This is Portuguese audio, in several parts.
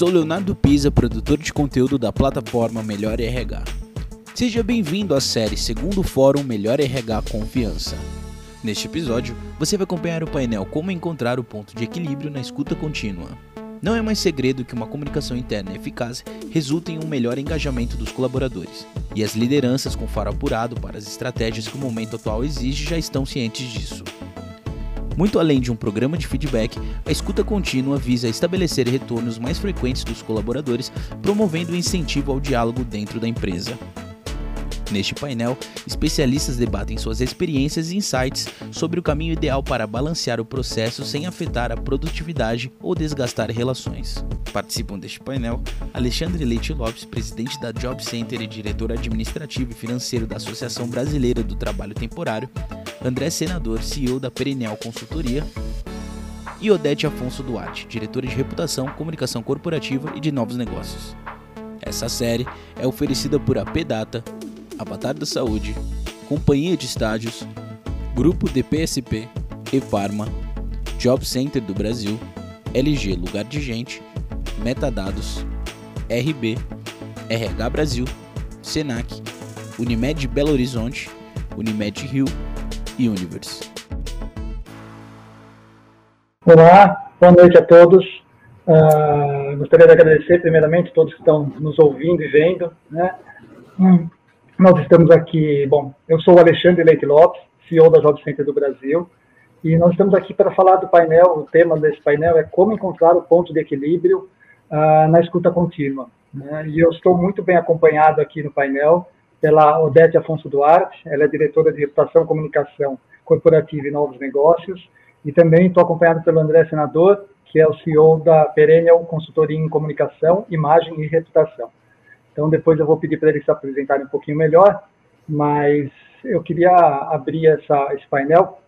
sou Leonardo Pisa, produtor de conteúdo da plataforma Melhor RH. Seja bem-vindo à série Segundo Fórum Melhor RH Confiança. Neste episódio, você vai acompanhar o painel Como encontrar o ponto de equilíbrio na escuta contínua. Não é mais segredo que uma comunicação interna eficaz resulta em um melhor engajamento dos colaboradores, e as lideranças com faro apurado para as estratégias que o momento atual exige já estão cientes disso. Muito além de um programa de feedback, a escuta contínua visa estabelecer retornos mais frequentes dos colaboradores, promovendo o incentivo ao diálogo dentro da empresa. Neste painel, especialistas debatem suas experiências e insights sobre o caminho ideal para balancear o processo sem afetar a produtividade ou desgastar relações. Participam deste painel Alexandre Leite Lopes, presidente da Job Center e diretor administrativo e financeiro da Associação Brasileira do Trabalho Temporário, André Senador, CEO da Perineal Consultoria, e Odete Afonso Duarte, diretora de reputação, comunicação corporativa e de novos negócios. Essa série é oferecida por AP Data, Avatar da Saúde, Companhia de Estádios, Grupo DPSP, Efarma, Job Center do Brasil, LG Lugar de Gente, Metadados, RB, RH Brasil, Senac, Unimed Belo Horizonte, Unimed Rio e Universe. Olá, boa noite a todos. Uh, gostaria de agradecer primeiramente a todos que estão nos ouvindo e vendo. Né? Hum, nós estamos aqui, bom, eu sou o Alexandre Leite Lopes, CEO da Job Center do Brasil, e nós estamos aqui para falar do painel, o tema desse painel é como encontrar o ponto de equilíbrio uh, na escuta contínua. Né? E eu estou muito bem acompanhado aqui no painel pela Odete Afonso Duarte, ela é diretora de reputação, comunicação corporativa e novos negócios, e também estou acompanhado pelo André Senador, que é o CEO da Perennial Consultoria em Comunicação, Imagem e Reputação. Então, depois eu vou pedir para eles se apresentarem um pouquinho melhor, mas eu queria abrir essa, esse painel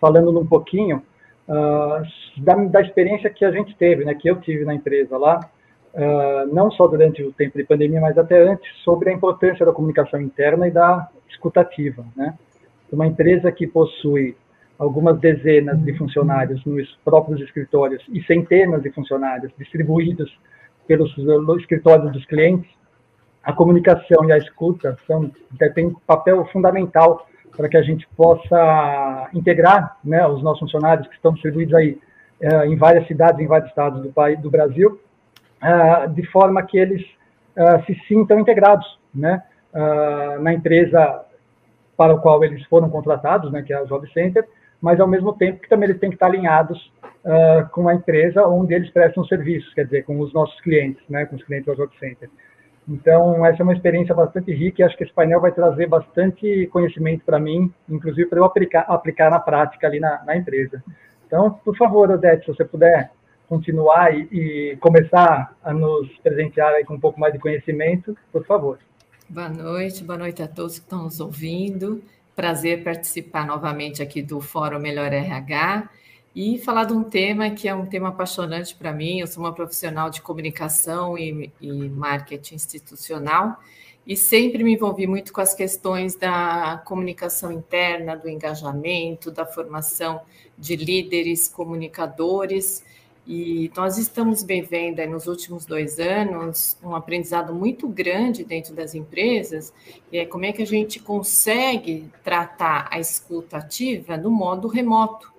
falando um pouquinho uh, da, da, experiência que a gente teve, né, que eu tive na empresa lá, uh, não só durante o tempo de pandemia, mas até antes, sobre a importância da comunicação interna e da escutativa. Né? Uma empresa que possui algumas dezenas de funcionários nos próprios escritórios e centenas de funcionários distribuídos pelos escritórios dos clientes, a comunicação e a escuta são, têm um papel fundamental para que a gente possa integrar né, os nossos funcionários que estão distribuídos aí uh, em várias cidades, em vários estados do, país, do Brasil, uh, de forma que eles se sintam integrados né, na empresa para o qual eles foram contratados, né, que é a Job Center, mas ao mesmo tempo que também eles têm que estar alinhados com a empresa onde eles prestam serviços, quer dizer, com os nossos clientes, né, com os clientes da Job Center. Então, essa é uma experiência bastante rica e acho que esse painel vai trazer bastante conhecimento para mim, inclusive para eu aplicar, aplicar na prática ali na, na, empresa. Então, por favor, Odete, se você puder continuar e, e começar a nos presentear com um pouco mais de conhecimento, por favor. Boa noite, boa noite a todos que estão nos ouvindo. Prazer participar novamente aqui do Fórum Melhor RH e falar de um tema que é um tema apaixonante para mim. Eu sou uma profissional de comunicação e, e, marketing institucional e sempre me envolvi muito com as questões da comunicação interna, do engajamento, da formação de líderes, comunicadores. E nós estamos vivendo nos últimos dois anos um aprendizado muito grande dentro das empresas, e é como é que a gente consegue tratar a escuta ativa no modo remoto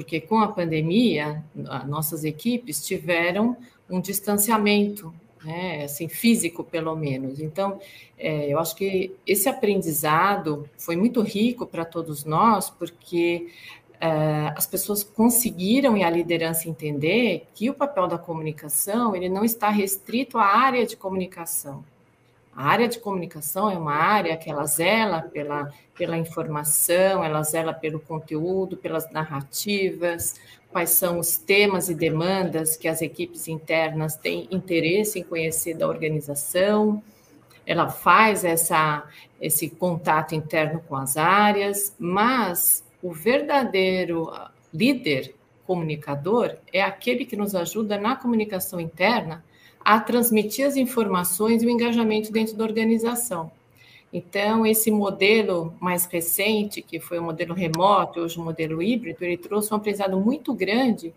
porque com a pandemia, nossas equipes tiveram um distanciamento, né, assim, físico pelo menos. Então, é, eu acho que esse aprendizado foi muito rico para todos nós, porque é, as pessoas conseguiram e a liderança entender que o papel da comunicação ele não está restrito à área de comunicação. A área de comunicação é uma área que ela zela pela, pela informação, ela zela pelo conteúdo, pelas narrativas, quais são os temas e demandas que as equipes internas têm interesse em conhecer da organização. Ela faz essa, esse contato interno com as áreas, mas o verdadeiro líder comunicador é aquele que nos ajuda na comunicação interna a transmitir as informações e o engajamento dentro da organização. Então, esse modelo mais recente, que foi o modelo remoto, hoje o modelo híbrido, ele trouxe um aprendizado muito grande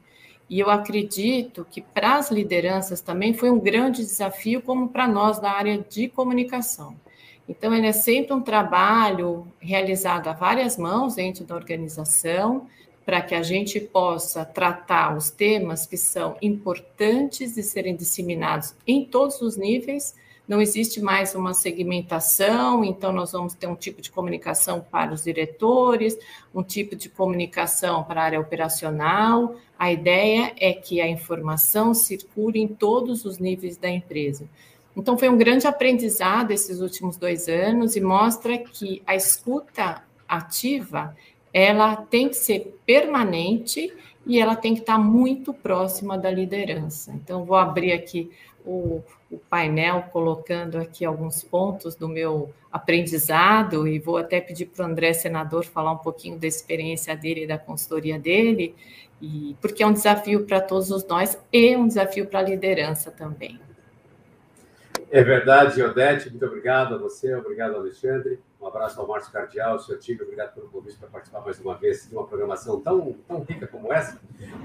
E eu acredito que para as lideranças também foi um grande desafio, como para nós da área de comunicação. Então, ele é sempre um trabalho realizado a várias mãos dentro da organização, para que a gente possa tratar os temas que são importantes de serem disseminados em todos os níveis. Não existe mais uma segmentação, então nós vamos ter um tipo de comunicação para os diretores, um tipo de comunicação para a área operacional. A ideia é que a informação circule em todos os níveis da empresa. Então, foi um grande aprendizado esses últimos dois anos e mostra que a escuta ativa ela tem que ser permanente e ela tem que estar muito próxima da liderança. Então, vou abrir aqui o, o, painel, colocando aqui alguns pontos do meu aprendizado, e vou até pedir para o André, senador, falar um pouquinho da experiência dele e da consultoria dele, e, porque é um desafio para todos nós e um desafio para a liderança também. É verdade, Odete, muito obrigado a você, obrigado, Alexandre. Um abraço ao Márcio Cardial, ao seu Tigre, obrigado pelo convite para participar mais uma vez de uma programação tão, tão rica como essa.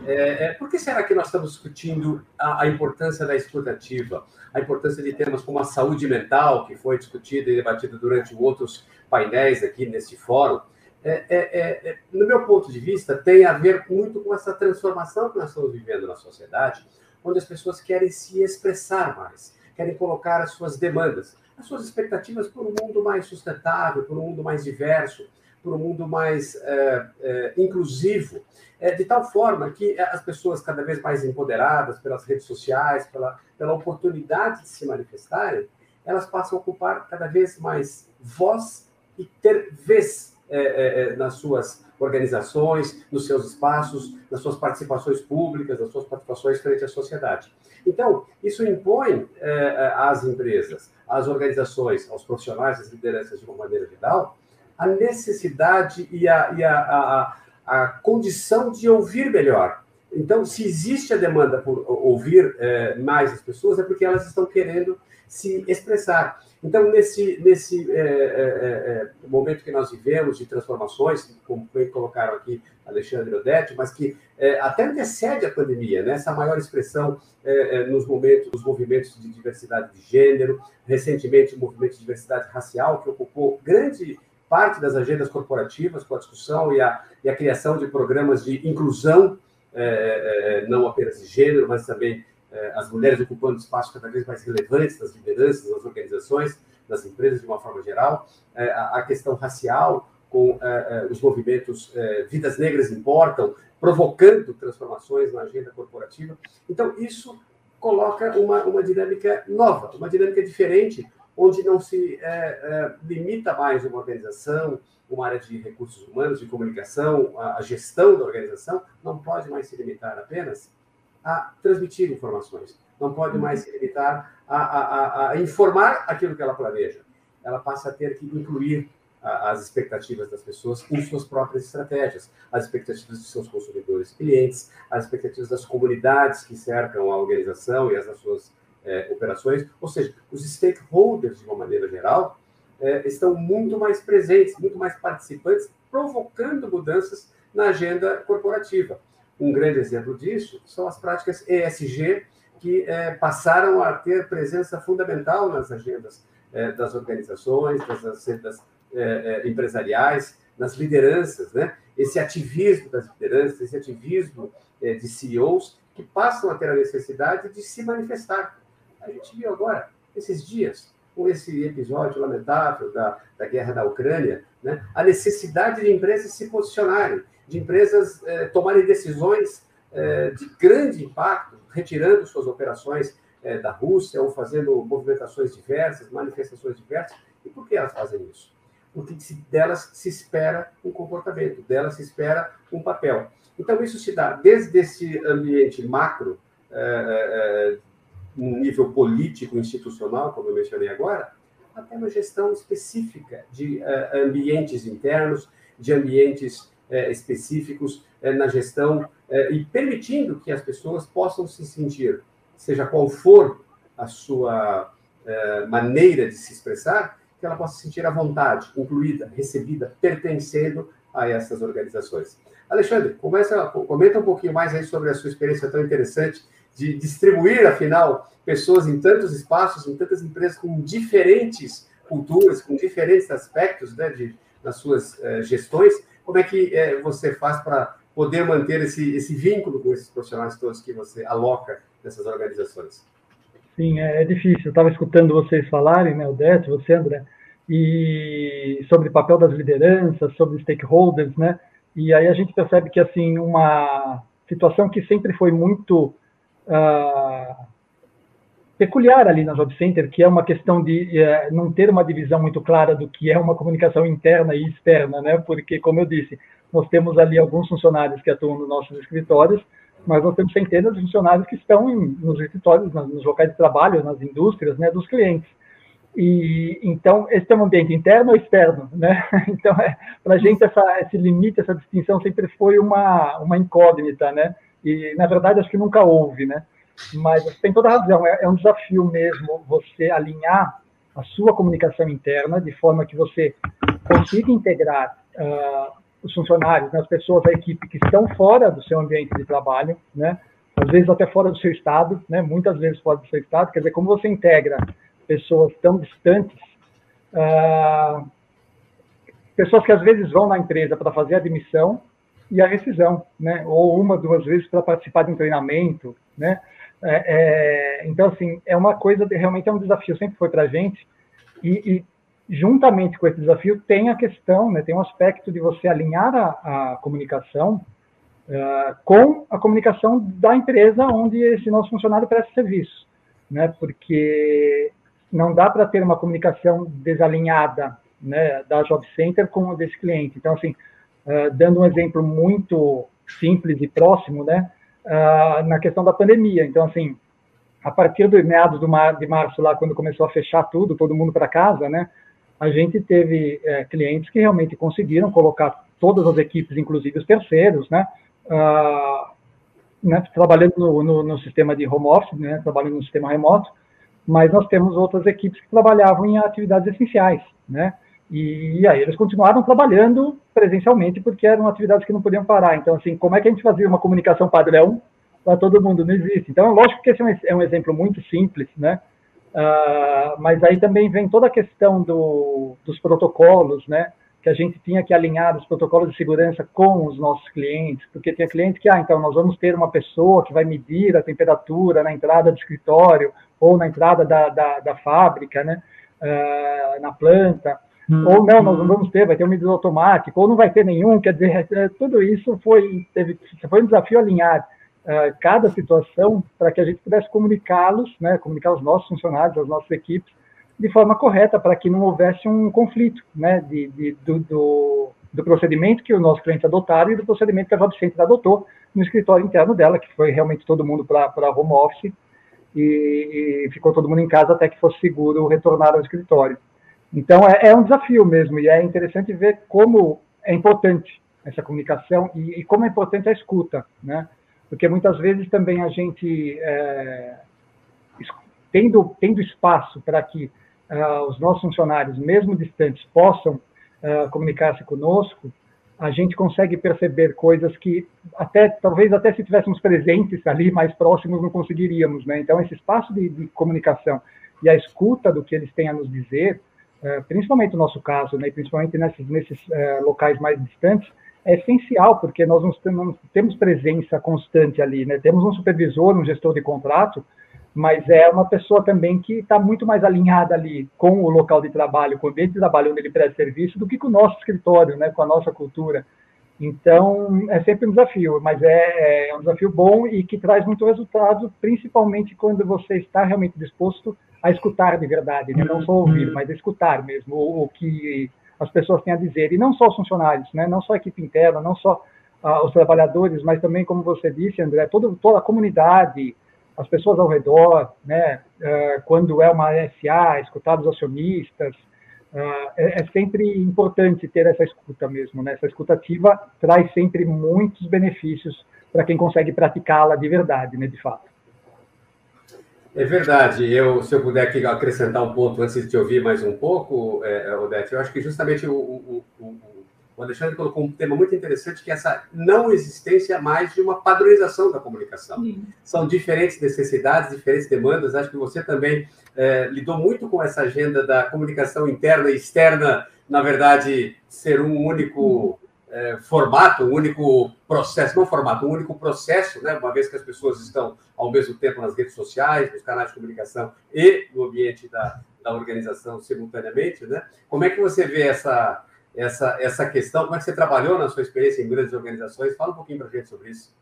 É, é, por que será que nós estamos discutindo a, a, importância da escutativa, a importância de temas como a saúde mental, que foi discutida e debatida durante outros painéis aqui neste fórum? É, é, é, é, no meu ponto de vista, tem a ver muito com essa transformação que nós estamos vivendo na sociedade, onde as pessoas querem se expressar mais querem colocar as suas demandas, as suas expectativas por um mundo mais sustentável, por um mundo mais diverso, por um mundo mais é, é, inclusivo, é, de tal forma que as pessoas cada vez mais empoderadas pelas redes sociais, pela, pela oportunidade de se manifestarem, elas passam a ocupar cada vez mais voz e ter vez é, é, é, nas suas organizações, nos seus espaços, nas suas participações públicas, nas suas participações frente à sociedade. Então, isso impõe é, é, às empresas, às organizações, aos profissionais, às lideranças de uma maneira geral, a necessidade e a, e a, a, a condição de ouvir melhor. Então, se existe a demanda por ouvir é, mais as pessoas, é porque elas estão querendo se expressar. Então, nesse, nesse é, é, é, momento que nós vivemos de transformações, como bem colocaram aqui Alexandre Odete, mas que é, até antecede a pandemia, né? essa maior expressão é, é, nos momentos, nos movimentos de diversidade de gênero, recentemente o movimento de diversidade racial, que ocupou grande parte das agendas corporativas com a discussão e a, e a criação de programas de inclusão, não apenas de gênero, mas também é, as mulheres ocupando espaços cada vez mais relevantes nas lideranças, nas organizações, nas empresas de uma forma geral, é, a questão racial, com é, os movimentos Vidas Negras Importam, provocando transformações na agenda corporativa. Então, isso coloca uma, uma dinâmica nova, uma dinâmica diferente, onde não se é, é, limita mais uma organização, uma área de recursos humanos, de comunicação, a, a, gestão da organização, não pode mais se limitar apenas a transmitir informações, não pode mais se limitar a, a, a, informar aquilo que ela planeja. Ela passa a ter que incluir as expectativas das pessoas em suas próprias estratégias, as expectativas de seus consumidores e clientes, as expectativas das comunidades que cercam a organização e as suas é, operações, ou seja, os stakeholders, de uma maneira geral, é, estão muito mais presentes, muito mais participantes, provocando mudanças na agenda corporativa. Um grande exemplo disso são as práticas ESG, que é, passaram a ter presença fundamental nas agendas é, das organizações, das agendas é, empresariais, nas lideranças, né? Esse ativismo das lideranças, esse ativismo de CEOs que passam a ter a necessidade de se manifestar. A gente viu agora, esses dias, com esse episódio lamentável da, da guerra da Ucrânia, né? a necessidade de empresas se posicionarem de empresas é, tomarem decisões é, de grande impacto, retirando suas operações é, da Rússia ou fazendo movimentações diversas, manifestações diversas. E por que elas fazem isso? Porque delas se espera um comportamento, delas se espera um papel. Então, isso se dá desde esse ambiente macro, um nível político, institucional, como eu mencionei agora, até uma gestão específica de ambientes internos, de ambientes é, específicos é, na gestão é, e permitindo que as pessoas possam se sentir, seja qual for a sua é, maneira de se expressar, que ela possa se sentir à vontade, incluída, recebida, pertencendo a essas organizações. Alexandre, começa, comenta um pouquinho mais aí sobre a sua experiência tão interessante de distribuir, afinal, pessoas em tantos espaços, em tantas empresas com diferentes culturas, com diferentes aspectos né, de, nas suas eh, gestões. Como é que eh, você faz para poder manter esse, esse vínculo com esses profissionais todos que você aloca nessas organizações? Sim, é, é difícil. Eu estava escutando vocês falarem, né, o Dete, você, André, e sobre o papel das lideranças, sobre stakeholders, né? E aí a gente percebe que assim uma situação que sempre foi muito uh, peculiar ali na Job Center, que é uma questão de uh, não ter uma divisão muito clara do que é uma comunicação interna e externa, né? Porque, como eu disse, nós temos ali alguns funcionários que atuam nos nossos escritórios, mas nós temos centenas de funcionários que estão em, nos escritórios, nos locais de trabalho, nas indústrias, né, dos clientes. E então esse é um ambiente interno ou externo, né? Então é, para a gente essa, esse limite, essa distinção sempre foi uma uma incógnita, né? E, na verdade, acho que nunca houve, né? Mas tem toda razão, é, é um desafio mesmo você alinhar a sua comunicação interna de forma que você consiga integrar uh, os funcionários, né, as pessoas da equipe que estão fora do seu ambiente de trabalho, né? Às vezes até fora do seu estado, né? Muitas vezes fora do seu estado. Quer dizer, como você integra pessoas tão distantes, uh, pessoas que às vezes vão na empresa para fazer a admissão e a rescisão, né? Ou uma, duas vezes para participar de um treinamento, né? É, é, então, assim, é uma coisa, realmente é um desafio, sempre foi para a gente, e, e, juntamente com esse desafio tem a questão, né, tem um aspecto de você alinhar a, a comunicação uh, com a comunicação da empresa onde esse nosso funcionário presta serviço, né, porque não dá para ter uma comunicação desalinhada né, da Job Center com o desse cliente. Então, assim, uh, dando um exemplo muito simples e próximo, né, uh, na questão da pandemia. Então, assim, a partir dos meados do mar, de março, lá, quando começou a fechar tudo, todo mundo para casa, né, a gente teve é, clientes que realmente conseguiram colocar todas as equipes, inclusive os terceiros, né, uh, né trabalhando no, no, no, sistema de home office, né, trabalhando no sistema remoto, mas nós temos outras equipes que trabalhavam em atividades essenciais, né? E, aí eles continuaram trabalhando presencialmente porque eram atividades que não podiam parar. Então, assim, como é que a gente fazia uma comunicação padrão para todo mundo? Não existe. Então, lógico que esse é um, é exemplo muito simples, né? Uh, mas aí também vem toda a questão do, dos protocolos, né? Que a gente tinha que alinhar os protocolos de segurança com os nossos clientes, porque tinha cliente que, ah, então nós vamos ter uma pessoa que vai medir a temperatura na entrada do escritório, ou na entrada da, da, da fábrica, né, uh, na planta, ou não, nós não hum. vamos ter, vai ter um medidor automático, ou não vai ter nenhum, quer dizer, é, tudo isso foi, teve, foi um desafio alinhar uh, cada situação para que a gente pudesse comunicá-los, né, comunicar os nossos funcionários, as nossas equipes, de forma correta, para que não houvesse um conflito né, de, de do, do, do, procedimento que o nosso cliente adotaram e do procedimento que a Job Center adotou no escritório interno dela, que foi realmente todo mundo para home office, e, e, ficou todo mundo em casa até que fosse seguro retornar ao escritório. Então é, é, um desafio mesmo e é interessante ver como é importante essa comunicação e, e como é importante a escuta, né? Porque muitas vezes também a gente é, tendo tendo espaço para que uh, os nossos funcionários, mesmo distantes, possam uh, comunicar-se conosco, a gente consegue perceber coisas que até talvez até se tivéssemos presentes ali mais próximos não conseguiríamos, né? Então esse espaço de, de comunicação e a escuta do que eles têm a nos dizer, principalmente no nosso caso, né? Principalmente nesses, nesses é, locais mais distantes, é essencial porque nós não temos presença constante ali, né? Temos um supervisor, um gestor de contrato mas é uma pessoa também que está muito mais alinhada ali com o local de trabalho, com o ambiente de trabalho onde ele presta serviço, do que com o nosso escritório, né, com a nossa cultura. Então, é sempre um desafio, mas é, é um desafio bom e que traz muito resultado, principalmente quando você está realmente disposto a escutar de verdade, né? não só ouvir, uhum. mas escutar mesmo o, o, que as pessoas têm a dizer, e não só os funcionários, né? não só a equipe interna, não só ah, os trabalhadores, mas também, como você disse, André, toda, toda a comunidade, as pessoas ao redor, né, uh, quando é uma SA, escutar os acionistas, uh, é, é, sempre importante ter essa escuta mesmo, né? Essa escutativa traz sempre muitos benefícios para quem consegue praticá-la de verdade, né, de fato. É verdade. Eu, se eu puder aqui acrescentar um ponto antes de te ouvir mais um pouco, é, Odete, eu acho que justamente o, o, o, o Alexandre colocou um tema muito interessante, que é essa não existência mais de uma padronização da comunicação. Sim. São diferentes necessidades, diferentes demandas. Acho que você também é, lidou muito com essa agenda da comunicação interna e externa, na verdade, ser um único é, formato, um único processo, não formato, um único processo, né? uma vez que as pessoas estão ao mesmo tempo nas redes sociais, nos canais de comunicação e no ambiente da, da organização simultaneamente. Né? Como é que você vê essa essa, essa questão? Como é que você trabalhou na sua experiência em grandes organizações? Fala um pouquinho para a gente sobre isso.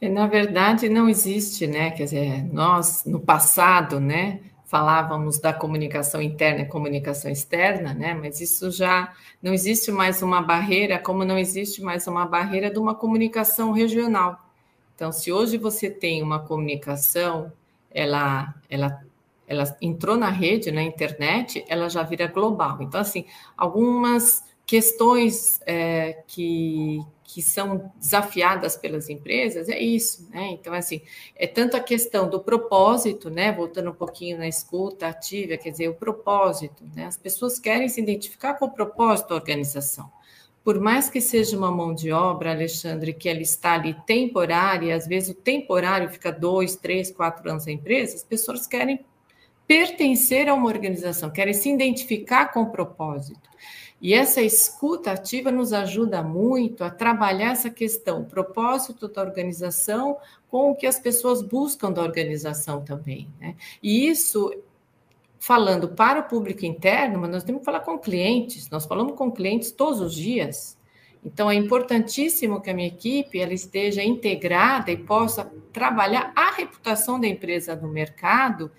É, na verdade, não existe, né? Quer dizer, nós, no passado, né, falávamos da comunicação interna e comunicação externa, né? Mas isso já não existe mais uma barreira, como não existe mais uma barreira de uma comunicação regional. Então, se hoje você tem uma comunicação, ela, ela ela entrou na rede, na internet, ela já vira global. Então, assim, algumas questões é, que, que são desafiadas pelas empresas é isso, né? Então, assim, é tanto a questão do propósito, né? Voltando um pouquinho na escuta ativa, quer dizer, o propósito, né? As pessoas querem se identificar com o propósito da organização. Por mais que seja uma mão de obra, Alexandre, que ela está ali temporária, às vezes o temporário fica dois, três, quatro anos na empresa, as pessoas querem pertencer a uma organização, querem se identificar com o propósito. E essa escuta ativa nos ajuda muito a trabalhar essa questão, o propósito da organização com o que as pessoas buscam da organização também. Né? E isso, falando para o público interno, mas nós temos que falar com clientes, nós falamos com clientes todos os dias. Então, é importantíssimo que a minha equipe ela esteja integrada e possa trabalhar a reputação da empresa no mercado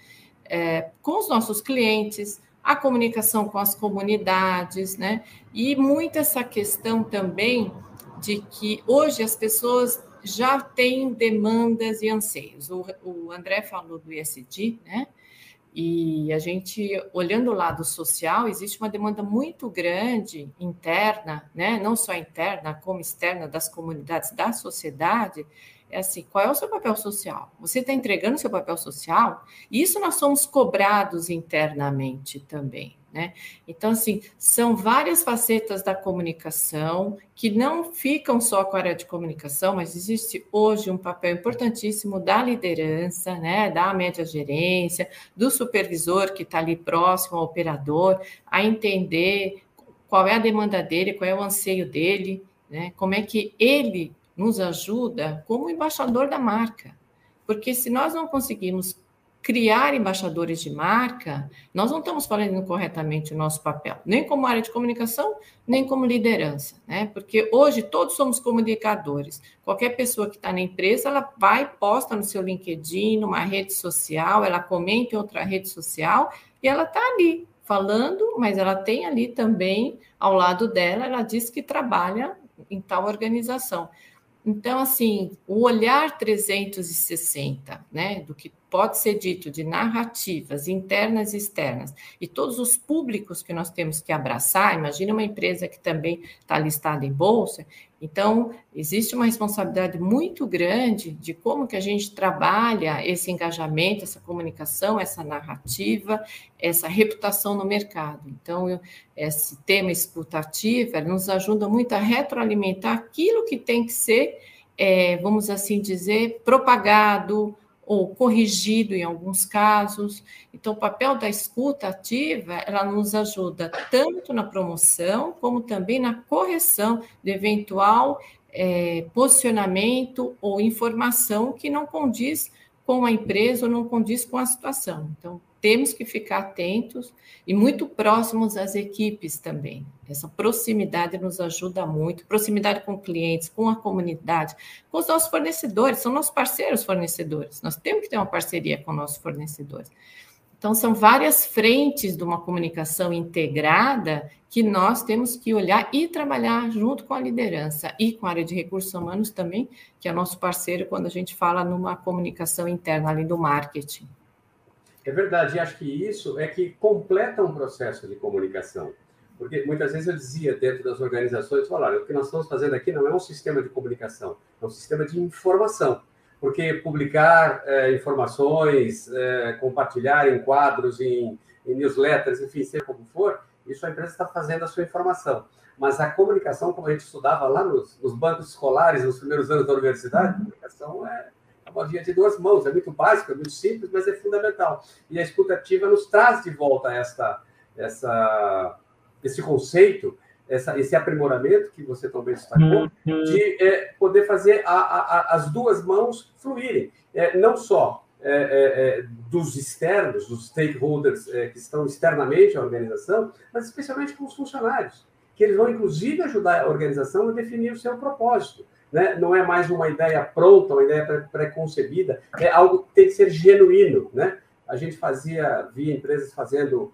é, com os nossos clientes, a comunicação com as comunidades, né? E muito essa questão também de que hoje as pessoas já têm demandas e anseios. O, o André falou do ISD, né? E a gente, olhando o lado social, existe uma demanda muito grande interna, né? não só interna, como externa das comunidades, da sociedade, é assim, qual é o seu papel social? Você está entregando seu papel social? Isso nós somos cobrados internamente também, né? Então, assim, são várias facetas da comunicação que não ficam só com a área de comunicação, mas existe hoje um papel importantíssimo da liderança, né? Da média gerência, do supervisor que está ali próximo ao operador, a entender qual é a demanda dele, qual é o anseio dele, né? Como é que ele nos ajuda como embaixador da marca. Porque se nós não conseguimos criar embaixadores de marca, nós não estamos fazendo corretamente o nosso papel, nem como área de comunicação, nem como liderança, né? Porque hoje todos somos comunicadores. Qualquer pessoa que está na empresa, ela vai, posta no seu LinkedIn, numa rede social, ela comenta em outra rede social e ela está ali falando, mas ela tem ali também, ao lado dela, ela diz que trabalha em tal organização. Então, assim, o olhar 360, né, do que pode ser dito de narrativas internas e externas, e todos os públicos que nós temos que abraçar, imagina uma empresa que também está listada em bolsa, então existe uma responsabilidade muito grande de como que a gente trabalha esse engajamento, essa comunicação, essa narrativa, essa reputação no mercado. Então, eu, esse tema escutativa nos ajuda muito a retroalimentar aquilo que tem que ser, é, vamos assim dizer, propagado, ou corrigido em alguns casos. Então, o papel da escuta ativa, ela nos ajuda tanto na promoção, como também na correção de eventual é, posicionamento ou informação que não condiz com a empresa ou não condiz com a situação. Então, temos que ficar atentos e muito próximos às equipes também. Essa proximidade nos ajuda muito, proximidade com clientes, com a comunidade, com os nossos fornecedores, são nossos parceiros fornecedores. Nós temos que ter uma parceria com nossos fornecedores. Então, são várias frentes de uma comunicação integrada que nós temos que olhar e trabalhar junto com a liderança e com a área de recursos humanos também, que é nosso parceiro quando a gente fala numa comunicação interna, além do marketing. É verdade, e acho que isso é que completa um processo de comunicação. Porque muitas vezes eu dizia dentro das organizações, olha, o que nós estamos fazendo aqui não é um sistema de comunicação, é um sistema de informação. Porque publicar é, informações, é, compartilhar em quadros, em, em, newsletters, enfim, seja como for, Isso a empresa está fazendo a sua informação. Mas a comunicação, como a gente estudava lá nos, nos bancos escolares, nos primeiros anos da universidade, a comunicação é, via de duas mãos, é muito básico, é muito simples, mas é fundamental. E a escutativa nos traz de volta esta, essa, esse conceito, essa, esse aprimoramento que você também destacou, uhum. de é, poder fazer a, a, as duas mãos fluírem. É, não só é, é, é dos externos, dos stakeholders é, que estão externamente à organização, mas especialmente com os funcionários, que eles vão, inclusive, ajudar a organização a definir o seu propósito. Né? Não é mais uma ideia pronta, uma ideia pré-concebida, é algo que tem que ser genuíno. Né? A gente fazia, via empresas fazendo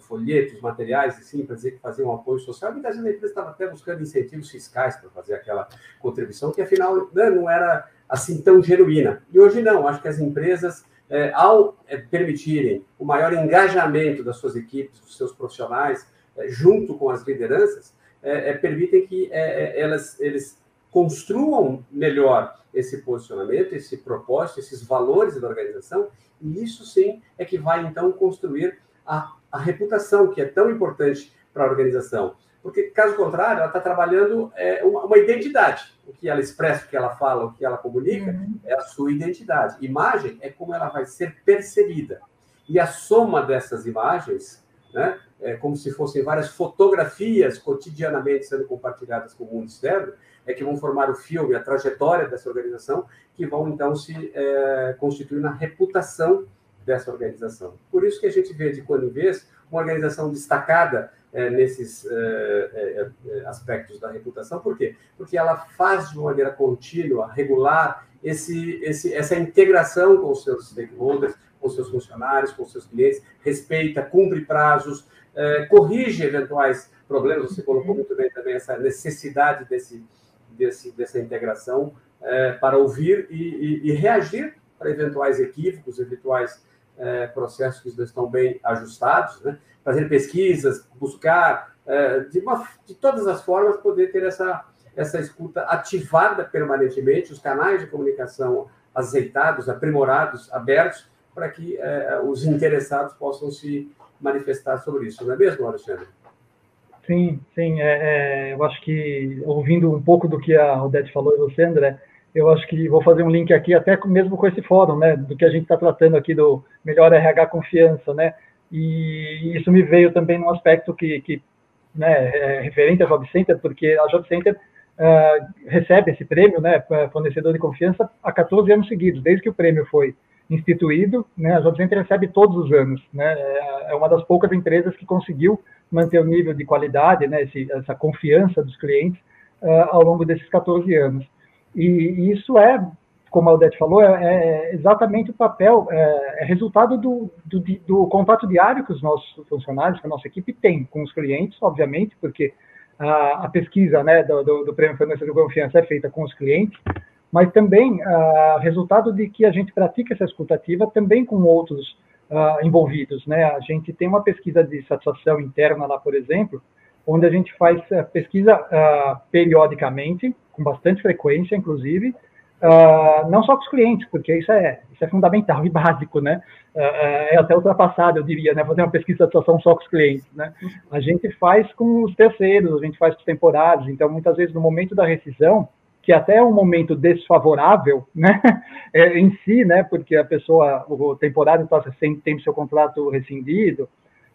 folhetos, materiais, assim, para dizer que faziam um apoio social, muitas vezes a empresa estava até buscando incentivos fiscais para fazer aquela contribuição, que afinal né, não era assim tão genuína. E hoje não, acho que as empresas, é, ao é, permitirem o maior engajamento das suas equipes, dos seus profissionais, é, junto com as lideranças, é, é, permitem que é, elas, eles construam melhor esse posicionamento, esse propósito, esses valores da organização, e isso sim é que vai então construir a, a reputação, que é tão importante para a organização. Porque, caso contrário, ela está trabalhando é, uma, uma, identidade. O que ela expressa, o que ela fala, o que ela comunica, uhum. é a sua identidade. Imagem é como ela vai ser percebida. E a soma dessas imagens, né, é como se fossem várias fotografias cotidianamente sendo compartilhadas com o mundo externo, é que vão formar o filme, a trajetória dessa organização, que vão então se é, constituir na reputação dessa organização. Por isso que a gente vê de quando em vez uma organização destacada é, nesses é, é, aspectos da reputação. Por quê? Porque ela faz de maneira contínua, regular, esse, esse, essa integração com os seus stakeholders, com seus funcionários, com seus clientes, respeita, cumpre prazos, corrige eventuais problemas. Você colocou muito bem também essa necessidade desse, desse, dessa integração para ouvir e, e, e reagir para eventuais equívocos, eventuais é, processos que não estão bem ajustados, né? fazer pesquisas, buscar, é, de, uma, de todas as formas, poder ter essa, essa escuta ativada permanentemente, os canais de comunicação azeitados, aprimorados, abertos, para que é, os interessados possam se manifestar sobre isso, não é mesmo, Alexandre? Sim, sim. É, é, eu acho que, ouvindo um pouco do que a Odete falou e você, André, eu acho que vou fazer um link aqui até mesmo com esse fórum, né, do que a gente está tratando aqui do melhor RH confiança, né, e isso me veio também num aspecto que, que né, é referente à Job Center, porque a Job Center uh, recebe esse prêmio, né, fornecedor de confiança, há 14 anos seguidos, desde que o prêmio foi instituído, né, a Job Center recebe todos os anos, né, é, é uma das poucas empresas que conseguiu manter o nível de qualidade, né, esse, essa confiança dos clientes uh, ao longo desses 14 anos. E isso é, como a Odete falou, é, é exatamente o papel, é, é resultado do, do, do, contato diário que os nossos funcionários, que a nossa equipe tem com os clientes, obviamente, porque a, a pesquisa né, do, do, do Prêmio Financeiro de Confiança é feita com os clientes, mas também a, resultado de que a gente pratica essa escutativa também com outros uh, envolvidos. Né? A gente tem uma pesquisa de satisfação interna lá, por exemplo, onde a gente faz uh, pesquisa uh, periodicamente com bastante frequência, inclusive, uh, não só com os clientes, porque isso é, isso é fundamental e básico, né? Uh, é até ultrapassado, eu diria, né? Fazer uma pesquisa de situação só com os clientes, né? A gente faz com os terceiros, a gente faz com os temporários, então, muitas vezes, no momento da rescisão, que até é um momento desfavorável, né, é, em si, né, porque a pessoa, o temporário está sem tem seu contrato rescindido,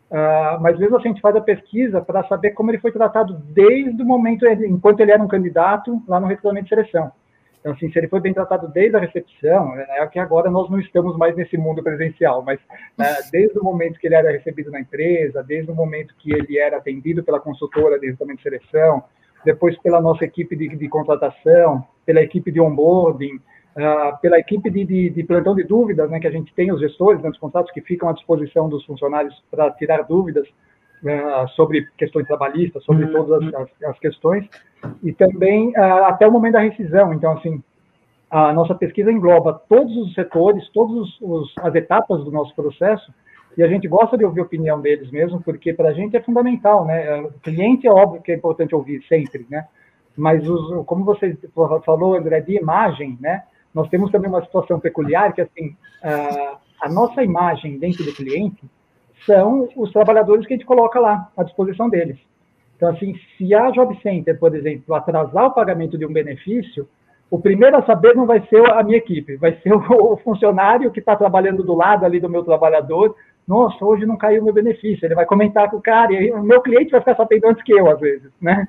Uh, mas mesmo assim a gente faz a pesquisa para saber como ele foi tratado desde o momento, enquanto ele era um candidato lá no recrutamento de seleção. Então, assim, se ele foi bem tratado desde a recepção, é, é que agora nós não estamos mais nesse mundo presencial, mas uh, desde o momento que ele era recebido na empresa, desde o momento que ele era atendido pela consultora de recrutamento de seleção, depois pela nossa equipe de, de contratação, pela equipe de onboarding, uh, pela equipe de, de, de, plantão de dúvidas, né, que a gente tem os gestores né, dos contratos que ficam à disposição dos funcionários para tirar dúvidas uh, sobre questões trabalhistas, sobre uhum. todas as, as, questões, e também uh, até o momento da rescisão. Então, assim, a nossa pesquisa engloba todos os setores, todas as etapas do nosso processo, e a gente gosta de ouvir a opinião deles mesmo, porque para a gente é fundamental, né? O cliente é óbvio que é importante ouvir sempre, né? Mas os, como você falou, André, de imagem, né? nós temos também uma situação peculiar que, assim, a, a nossa imagem dentro do cliente são os trabalhadores que a gente coloca lá à disposição deles. Então, assim, se a Job Center, por exemplo, atrasar o pagamento de um benefício, o primeiro a saber não vai ser a minha equipe, vai ser o funcionário que está trabalhando do lado ali do meu trabalhador. Nossa, hoje não caiu meu benefício. Ele vai comentar com o cara, e aí o meu cliente vai ficar sabendo antes que eu, às vezes, né?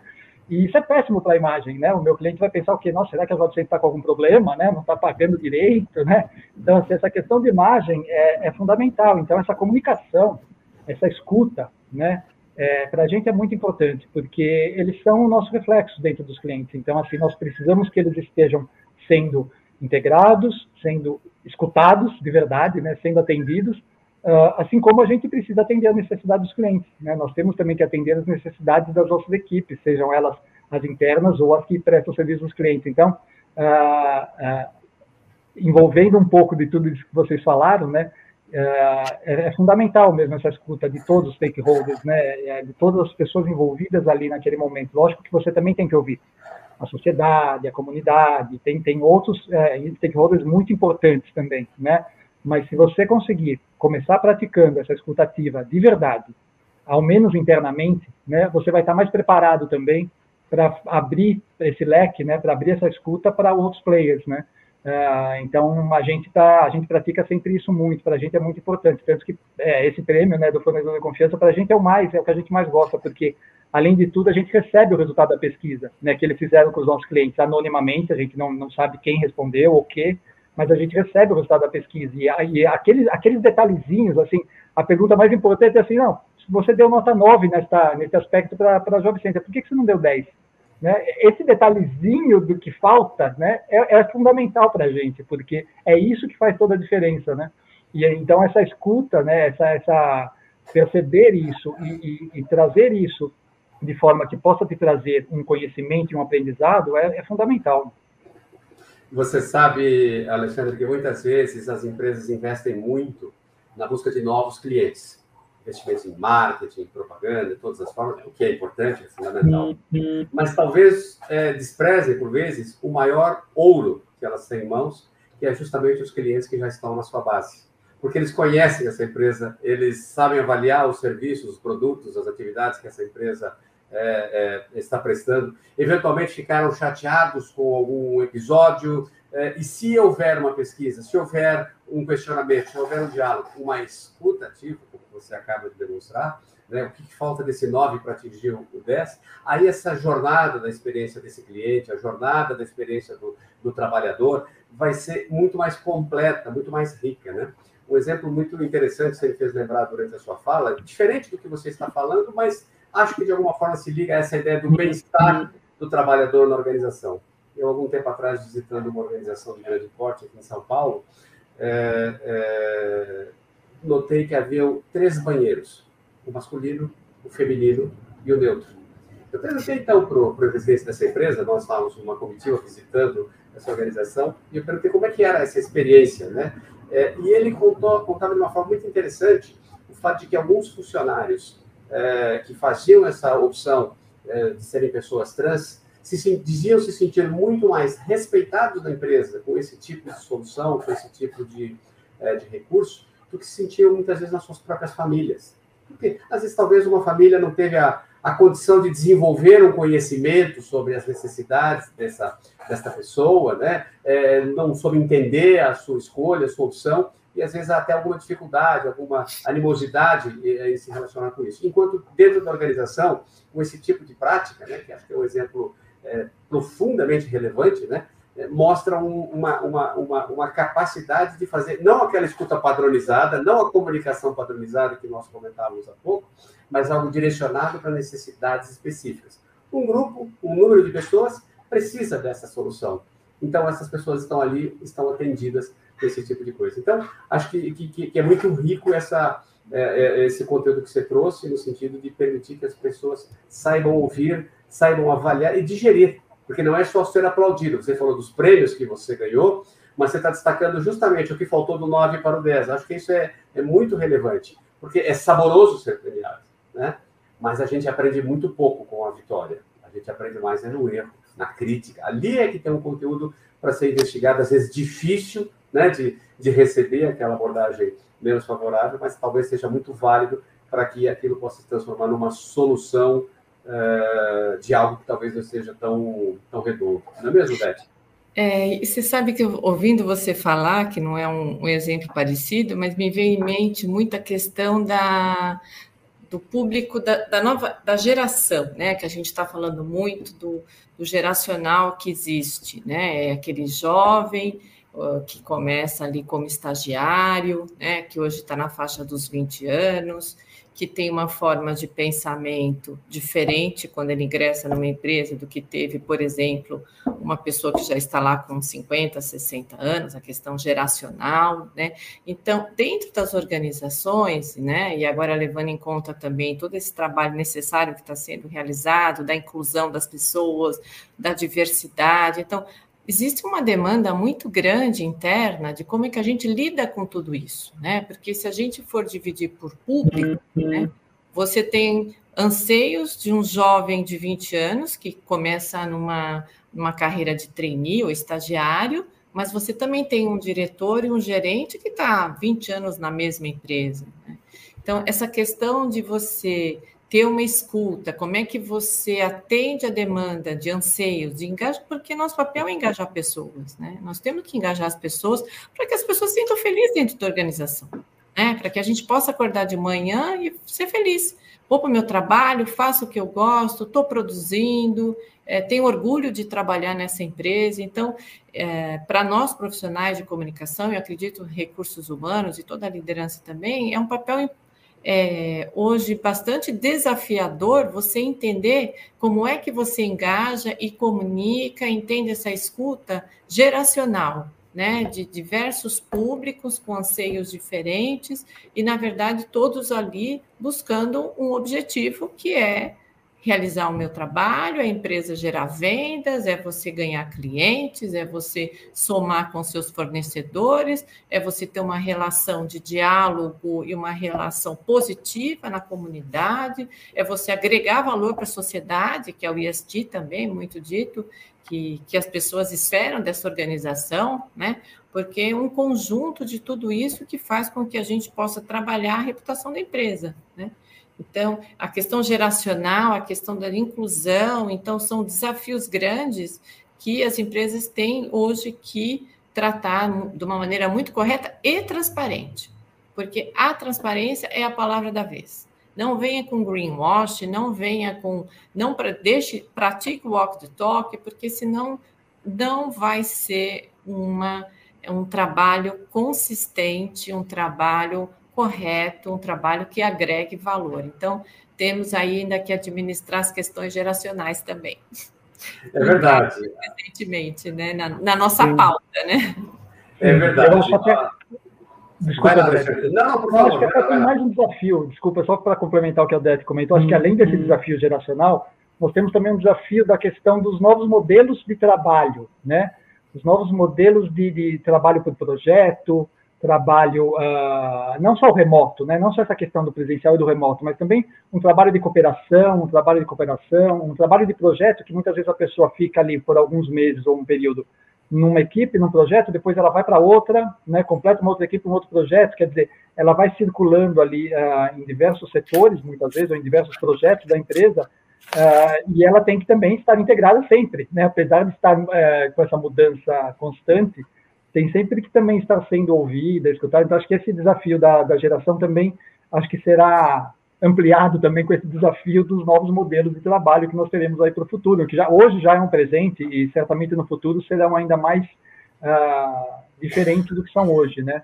E isso é péssimo para a imagem, né? O meu cliente vai pensar o quê? Nossa, será que a Job Center está com algum problema, né? Não está pagando direito, né? Então, assim, essa questão de imagem é, é fundamental. Então, essa comunicação, essa escuta, né? é, para a gente é muito importante, porque eles são o nosso reflexo dentro dos clientes. Então, assim, nós precisamos que eles estejam sendo integrados, sendo escutados de verdade, né, sendo atendidos, assim como a gente precisa atender a necessidade dos clientes. Né? Nós temos também que atender as necessidades das nossas equipes, sejam elas as internas ou as que prestam serviço aos clientes. Então, uh, uh, envolvendo um pouco de tudo isso que vocês falaram, né, é, é, é, fundamental mesmo essa escuta de todos os stakeholders, né, é, de todas as pessoas envolvidas ali naquele momento. Lógico que você também tem que ouvir a sociedade, a comunidade, tem, tem outros é, stakeholders muito importantes também, né? Mas se você conseguir começar praticando essa escutativa de verdade, ao menos internamente, né, você vai estar mais preparado também para abrir esse leque, né, para abrir essa escuta para outros players, né? Uh, então a gente tá, a gente pratica sempre isso muito. Para a gente é muito importante, tanto que é, esse prêmio, né, do fornecedor de confiança, para a gente é o mais, é o que a gente mais gosta, porque além de tudo a gente recebe o resultado da pesquisa, né, que eles fizeram com os nossos clientes anonimamente. A gente não, não sabe quem respondeu ou o quê, mas a gente recebe o resultado da pesquisa e, e aqueles, aqueles detalhezinhos, assim, a pergunta mais importante é assim, não, você deu nota 9 nessa, nesse aspecto para a Job Center, por que, que você não deu 10? Né? Esse detalhezinho do que falta né, é, é fundamental para a gente, porque é isso que faz toda a diferença. Né? E então, essa escuta, né, essa, essa perceber isso e, e, e, trazer isso de forma que possa te trazer um conhecimento e um aprendizado é, é fundamental. Você sabe, Alexandre, que muitas vezes as empresas investem muito na busca de novos clientes investimentos em marketing, propaganda, todas as formas, o que é importante, é fundamental. Uhum. Mas talvez é, desprezem, por vezes, o maior ouro que elas têm em mãos, que é justamente os clientes que já estão na sua base. Porque eles conhecem essa empresa, eles sabem avaliar os serviços, os produtos, as atividades que essa empresa é, é, está prestando. Eventualmente ficaram chateados com algum episódio, é, e se houver uma pesquisa, se houver um questionamento, se houver um diálogo, uma escuta como você acaba de demonstrar, né, o que, que falta desse 9 para atingir o 10, aí essa jornada da experiência desse cliente, a jornada da experiência do, do trabalhador, vai ser muito mais completa, muito mais rica. Né? Um exemplo muito interessante que você me fez lembrar durante a sua fala, diferente do que você está falando, mas acho que de alguma forma se liga a essa ideia do bem-estar do trabalhador na organização eu, algum tempo atrás, visitando uma organização de grande porte aqui em São Paulo, é, é, notei que havia três banheiros: o masculino, o feminino e o neutro. Eu perguntei então para o presidente dessa empresa, nós estávamos uma comitiva visitando essa organização, e eu perguntei como é que era essa experiência, né? É, e ele contou, contava de uma forma muito interessante o fato de que alguns funcionários é, que faziam essa opção é, de serem pessoas trans se, diziam se sentir muito mais respeitados da empresa com esse tipo de solução, com esse tipo de, é, de recurso, do que se sentiam muitas vezes nas suas próprias famílias. Porque, às vezes, talvez uma família não teve a, a condição de desenvolver um conhecimento sobre as necessidades dessa, dessa pessoa, né? É, não soube entender a sua escolha, a sua opção, e às vezes até alguma dificuldade, alguma animosidade em, em se relacionar com isso. Enquanto dentro da organização, com esse tipo de prática, né, que acho que é um exemplo é, profundamente relevante, né? É, mostra um, uma, uma, uma, uma, capacidade de fazer, não aquela escuta padronizada, não a comunicação padronizada que nós comentávamos há pouco, mas algo direcionado para necessidades específicas. Um grupo, um número de pessoas precisa dessa solução. Então, essas pessoas estão ali, estão atendidas esse tipo de coisa. Então, acho que, que, que é muito rico essa, é, é, esse conteúdo que você trouxe, no sentido de permitir que as pessoas saibam ouvir saibam avaliar e digerir, porque não é só ser aplaudido. Você falou dos prêmios que você ganhou, mas você está destacando justamente o que faltou do 9 para o 10. Acho que isso é, é muito relevante, porque é saboroso ser premiado, né? Mas a gente aprende muito pouco com a vitória. A gente aprende mais é no erro, na crítica. Ali é que tem um conteúdo para ser investigado, às vezes difícil, né, de, de receber aquela abordagem menos favorável, mas talvez seja muito válido para que aquilo possa se transformar numa solução uh, de algo que talvez não seja tão, tão redondo. Não é mesmo, Beth? É, você sabe que ouvindo você falar, que não é um, um, exemplo parecido, mas me veio em mente muita questão da, do público da, da nova da geração, né? Que a gente está falando muito do, do, geracional que existe, né? É aquele jovem que começa ali como estagiário, né? Que hoje está na faixa dos 20 anos, que tem uma forma de pensamento diferente quando ele ingressa numa empresa do que teve, por exemplo, uma pessoa que já está lá com 50, 60 anos, a questão geracional, né? Então, dentro das organizações, né, e agora levando em conta também todo esse trabalho necessário que está sendo realizado, da inclusão das pessoas, da diversidade, então, existe uma demanda muito grande interna de como é que a gente lida com tudo isso, né? Porque se a gente for dividir por público, uhum. né, você tem anseios de um jovem de 20 anos que começa numa, numa carreira de trainee ou estagiário, mas você também tem um diretor e um gerente que está 20 anos na mesma empresa. Né? Então, essa questão de você ter uma escuta, como é que você atende a demanda de anseios, de engajamento, porque nosso papel é engajar pessoas, né? Nós temos que engajar as pessoas para que as pessoas se sintam felizes dentro da organização, né? Para que a gente possa acordar de manhã e ser feliz. Vou para o meu trabalho, faço o que eu gosto, estou produzindo, é, tenho orgulho de trabalhar nessa empresa. Então, é, para nós profissionais de comunicação, eu acredito recursos humanos e toda a liderança também, é um papel importante é, hoje bastante desafiador você entender como é que você engaja e comunica, entende essa escuta geracional, né, de diversos públicos com anseios diferentes e, na verdade, todos ali buscando um objetivo que é realizar o meu trabalho, a empresa gerar vendas, é você ganhar clientes, é você somar com seus fornecedores, é você ter uma relação de diálogo e uma relação positiva na comunidade, é você agregar valor para a sociedade, que é o IST também, muito dito, que, que as pessoas esperam dessa organização, né? Porque é um conjunto de tudo isso que faz com que a gente possa trabalhar a reputação da empresa, né? Então, a questão geracional, a questão da inclusão, então, são desafios grandes que as empresas têm hoje que tratar de uma maneira muito correta e transparente, porque a transparência é a palavra da vez. Não venha com greenwash, não venha com, não para deixe, pratique o walk the talk, porque senão não vai ser uma um trabalho consistente, um trabalho correto, um trabalho que agregue valor. Então, temos ainda que administrar as questões geracionais também. É verdade. Recentemente, né? Na, na nossa Sim. pauta, né? É verdade. Desculpa, Não, não, por favor. Acho que até tem mais um desafio, desculpa, só para complementar o que a Odete comentou, acho que além desse uhum. desafio geracional, nós temos também um desafio da questão dos novos modelos de trabalho, né? Os novos modelos de, de trabalho por projeto, trabalho, uh, não só o remoto, né? não só essa questão do presencial e do remoto, mas também um trabalho de cooperação, um trabalho de cooperação, um trabalho de projeto que muitas vezes a pessoa fica ali por alguns meses ou um período numa equipe, num projeto, depois ela vai para outra, né, completa uma outra equipe, um outro projeto, quer dizer, ela vai circulando ali uh, em diversos setores, muitas vezes, ou em diversos projetos da empresa, uh, e ela tem que também estar integrada sempre, né, apesar de estar uh, com essa mudança constante, tem sempre que também estar sendo ouvida, escutada. Então, acho que esse desafio da, da geração também, acho que será ampliado também com esse desafio dos novos modelos de trabalho que nós teremos aí para o futuro, que já hoje já é um presente e certamente no futuro serão ainda mais uh, diferentes do que são hoje, né?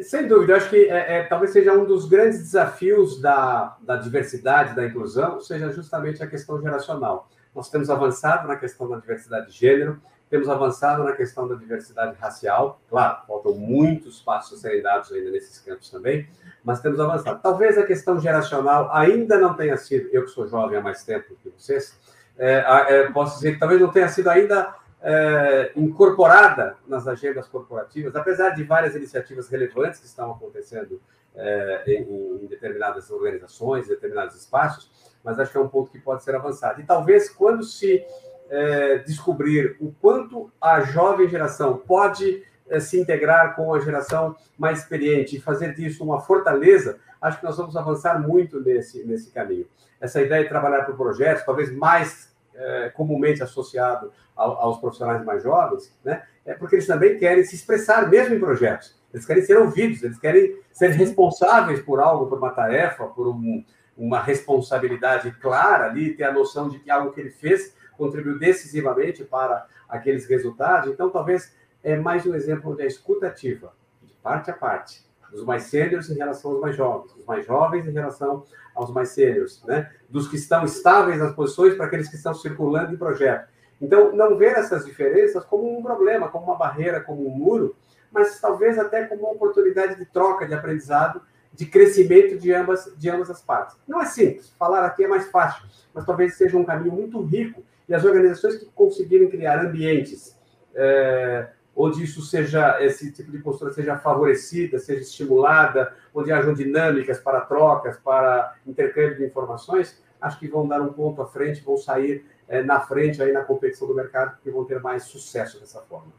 Sem dúvida, acho que é, é, talvez seja um dos grandes desafios da, da diversidade, da inclusão, seja justamente a questão geracional. Nós temos avançado na questão da diversidade de gênero, temos avançado na questão da diversidade racial. Claro, faltam muitos passos a serem dados ainda nesses campos também, mas temos avançado. Talvez a questão geracional ainda não tenha sido, eu que sou jovem há mais tempo que vocês, é, é, posso dizer que talvez não tenha sido ainda é, incorporada nas agendas corporativas, apesar de várias iniciativas relevantes que estão acontecendo é, em, em determinadas organizações, em determinados espaços, mas acho que é um ponto que pode ser avançado. E talvez quando se é, descobrir o quanto a jovem geração pode é, se integrar com a geração mais experiente e fazer disso uma fortaleza, acho que nós vamos avançar muito nesse, nesse caminho. Essa ideia de trabalhar por projetos, talvez mais é, comumente associado ao, aos profissionais mais jovens, né? é porque eles também querem se expressar mesmo em projetos. Eles querem ser ouvidos, eles querem ser responsáveis por algo, por uma tarefa, por um, uma responsabilidade clara ali, ter a noção de que algo que ele fez contribuiu decisivamente para aqueles resultados. Então, talvez é mais um exemplo de escutativa, de parte a parte, dos mais sêniores em relação aos mais jovens, dos mais jovens em relação aos mais sêniores, né? dos que estão estáveis nas posições para aqueles que estão circulando em projeto. Então, não ver essas diferenças como um problema, como uma barreira, como um muro, mas talvez até como uma oportunidade de troca, de aprendizado, de crescimento de ambas, de ambas as partes. Não é simples, falar aqui é mais fácil, mas talvez seja um caminho muito rico. E as organizações que conseguirem criar ambientes é, onde isso seja, esse tipo de postura seja favorecida, seja estimulada, onde hajam dinâmicas para trocas, para intercâmbio de informações, acho que vão dar um ponto à frente, vão sair é, na frente aí na competição do mercado, e vão ter mais sucesso dessa forma.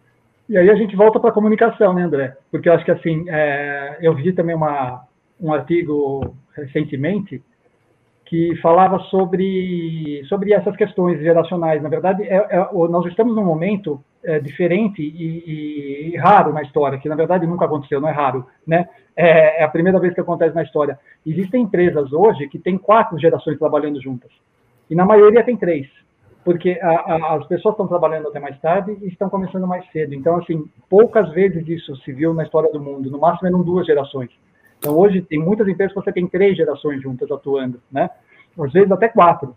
E aí a gente volta para a comunicação, né, André? Porque eu acho que assim, é, eu vi também uma, um artigo recentemente que falava sobre, sobre essas questões geracionais. Na verdade, é, é, nós estamos num momento é, diferente e, e, raro na história, que na verdade nunca aconteceu, não é raro, né? É, é, a primeira vez que acontece na história. Existem empresas hoje que têm quatro gerações trabalhando juntas, e na maioria tem três porque a, a, as pessoas estão trabalhando até mais tarde e estão começando mais cedo. Então, assim, poucas vezes isso se viu na história do mundo. No máximo eram duas gerações. Então, hoje, tem muitas empresas que você tem três gerações juntas atuando, né? Às vezes até quatro.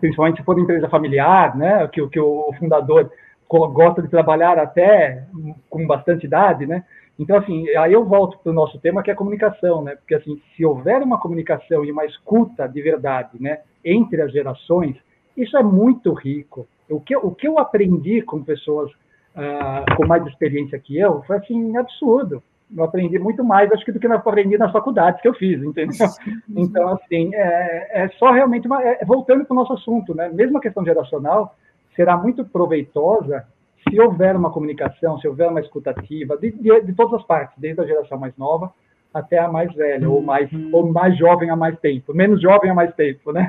Principalmente se for empresa familiar, né? Que, que o fundador gosta de trabalhar até com bastante idade, né? Então, assim, aí eu volto para o nosso tema, que é a comunicação, né? Porque, assim, se houver uma comunicação e uma escuta de verdade, né? Entre as gerações, isso é muito rico. O que, o que eu aprendi com pessoas uh, com mais experiência que eu foi assim absurdo. Eu aprendi muito mais, acho que, do que eu aprendi nas faculdades que eu fiz, entendeu? Então, assim, é, é só realmente uma, é, voltando para o nosso assunto, né? Mesmo a questão geracional será muito proveitosa se houver uma comunicação, se houver uma escutativa de, de, de todas as partes, desde a geração mais nova até a mais velha, ou mais, ou mais jovem há mais tempo, menos jovem há mais tempo, né?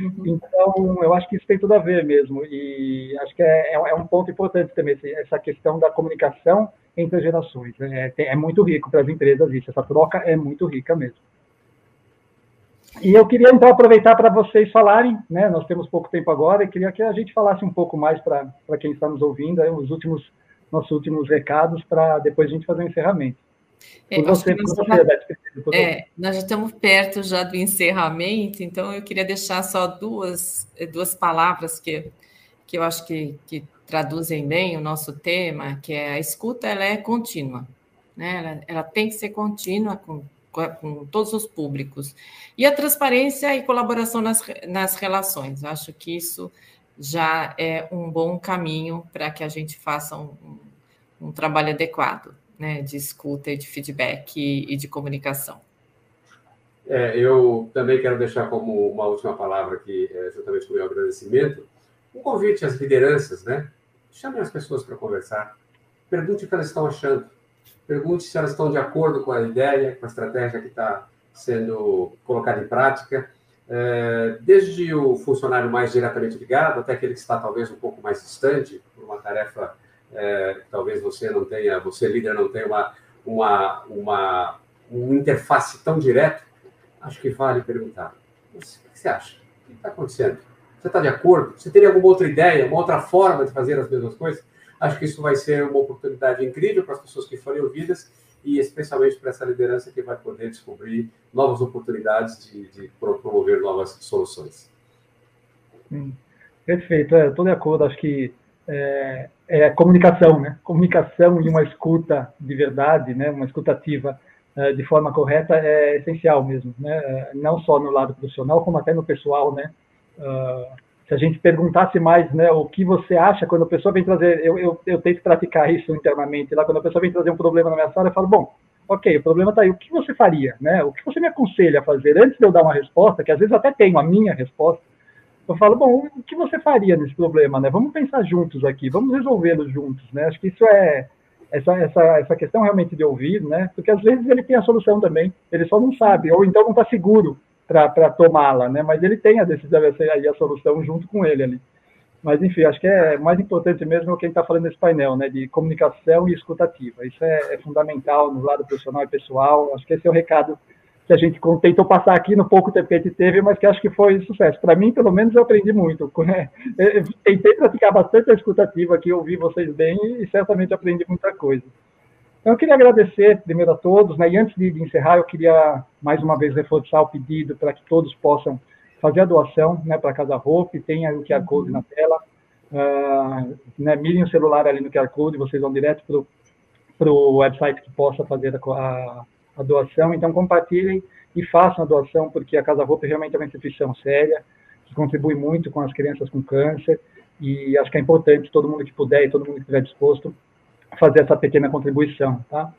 Uhum. Então, eu acho que isso tem tudo a ver mesmo, e acho que é, é, é um ponto importante também, essa questão da comunicação entre as gerações. É, é muito rico para as empresas isso, essa troca é muito rica mesmo. E eu queria, então, aproveitar para vocês falarem, né? Nós temos pouco tempo agora, e queria que a gente falasse um pouco mais para quem está nos ouvindo, aí, os últimos, nossos últimos recados, para depois a gente fazer o um encerramento. É, você, nós, você, é, nós já estamos perto já do encerramento, então eu queria deixar só duas, duas palavras que, que eu acho que, que traduzem bem o nosso tema, que é a escuta, ela é contínua, né? ela, ela tem que ser contínua com, com todos os públicos. E a transparência e colaboração nas, nas relações, eu acho que isso já é um bom caminho para que a gente faça um, um, trabalho adequado né, de escuta e de feedback e, e de comunicação. É, eu também quero deixar como uma última palavra aqui, é, juntamente com o meu agradecimento, um convite às lideranças, né? Chamem as pessoas para conversar, pergunte o que elas estão achando, pergunte se elas estão de acordo com a ideia, com a estratégia que está sendo colocada em prática, é, desde o funcionário mais diretamente ligado até aquele que está talvez um pouco mais distante, por uma tarefa é, talvez você não tenha, você líder não tenha uma, uma, uma, uma interface tão direta, acho que vale perguntar. O que você acha? O que está acontecendo? Você está de acordo? Você teria alguma outra ideia, uma outra forma de fazer as mesmas coisas? Acho que isso vai ser uma oportunidade incrível para as pessoas que forem ouvidas e especialmente para essa liderança que vai poder descobrir novas oportunidades de, de promover novas soluções. Perfeito, é, estou de acordo. Acho que é, é, comunicação, né? Comunicação e uma escuta de verdade, né? Uma escutativa é, de forma correta é essencial mesmo, né? É, não só no lado profissional, como até no pessoal, né? Uh, se a gente perguntasse mais, né, o que você acha quando a pessoa vem trazer, eu, eu, eu tento praticar isso internamente, lá quando a pessoa vem trazer um problema na minha sala, eu falo, bom, ok, o problema está aí, o que você faria, né? O que você me aconselha a fazer antes de eu dar uma resposta, que às vezes até tenho a minha resposta, eu falo, bom, o que você faria nesse problema, né? Vamos pensar juntos aqui, vamos resolvê-lo juntos, né? Acho que isso é, essa, essa, essa questão realmente de ouvir, né? Porque às vezes ele tem a solução também, ele só não sabe, ou então não está seguro para tomá-la, né? Mas ele tem a decisão aí a solução junto com ele ali. Mas enfim, acho que é mais importante mesmo o que a gente está falando nesse painel, né? De comunicação e escutativa. Isso é, é fundamental no lado profissional e pessoal. Acho que esse é o recado que a gente tentou passar aqui no pouco tempo que a gente teve, mas que acho que foi sucesso. Para mim, pelo menos, eu aprendi muito. Né? Eu tentei praticar bastante a escutativa aqui, ouvi vocês bem e certamente aprendi muita coisa. Então, eu queria agradecer primeiro a todos, né? e antes de, de encerrar, eu queria mais uma vez reforçar o pedido para que todos possam fazer a doação né, para a Casa Roupa, tem o QR Code na tela, uh, né, mirem o celular ali no QR Code, vocês vão direto para o website que possa fazer a, a, a, doação, então compartilhem e façam a doação, porque a Casa Roupa realmente é uma instituição séria, que contribui muito com as crianças com câncer, e acho que é importante todo mundo que puder e todo mundo que estiver disposto fazer essa pequena contribuição, tá?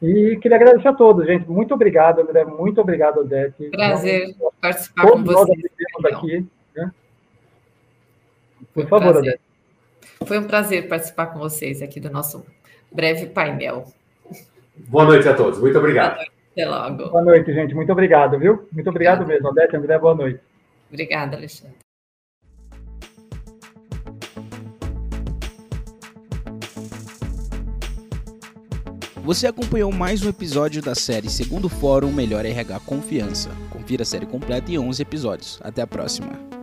E queria agradecer a todos, gente. Muito obrigado, André. Muito obrigado, Odete. Prazer Não, participar com vocês. Nós aqui, né? Por um favor, prazer. Odete. Foi um prazer participar com vocês aqui do nosso breve painel. Boa noite a todos. Muito obrigado. Até logo. Boa noite, gente. Muito obrigado, viu? Muito obrigado Obrigada. mesmo. Odete, André, boa noite. Obrigada, Alexandre. Você acompanhou mais um episódio da série Segundo Fórum Melhor RH Confiança. Confira a série completa em 11 episódios. Até a próxima.